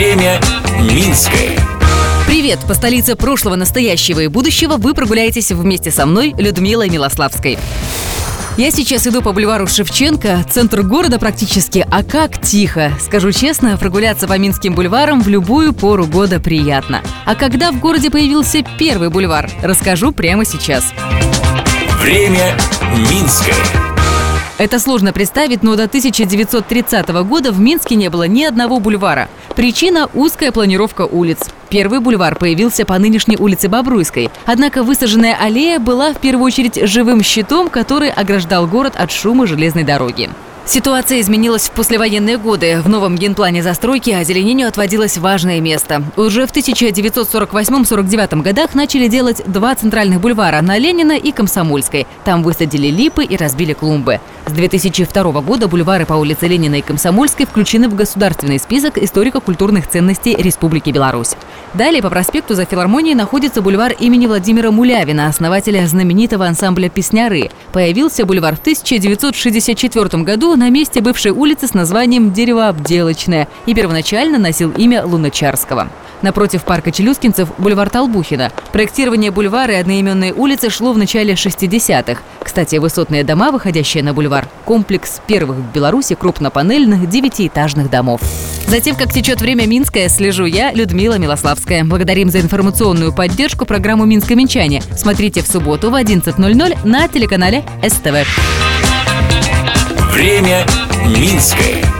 Время Минское. Привет! По столице прошлого, настоящего и будущего вы прогуляетесь вместе со мной, Людмилой Милославской. Я сейчас иду по бульвару Шевченко, центр города практически, а как тихо. Скажу честно, прогуляться по Минским бульварам в любую пору года приятно. А когда в городе появился первый бульвар, расскажу прямо сейчас. Время Минское. Это сложно представить, но до 1930 года в Минске не было ни одного бульвара. Причина – узкая планировка улиц. Первый бульвар появился по нынешней улице Бобруйской. Однако высаженная аллея была в первую очередь живым щитом, который ограждал город от шума железной дороги. Ситуация изменилась в послевоенные годы. В новом генплане застройки озеленению отводилось важное место. Уже в 1948-49 годах начали делать два центральных бульвара на Ленина и Комсомольской. Там высадили липы и разбили клумбы. С 2002 года бульвары по улице Ленина и Комсомольской включены в государственный список историко-культурных ценностей Республики Беларусь. Далее по проспекту за филармонией находится бульвар имени Владимира Мулявина, основателя знаменитого ансамбля «Песняры». Появился бульвар в 1964 году на месте бывшей улицы с названием Деревообделочная и первоначально носил имя Луначарского. Напротив парка Челюскинцев – бульвар Толбухина. Проектирование бульвара и одноименной улицы шло в начале 60-х. Кстати, высотные дома, выходящие на бульвар – комплекс первых в Беларуси крупнопанельных девятиэтажных домов. Затем, как течет время Минское, слежу я, Людмила Милославская. Благодарим за информационную поддержку программу «Минско-Минчане». Смотрите в субботу в 11.00 на телеканале СТВ. Время Минское.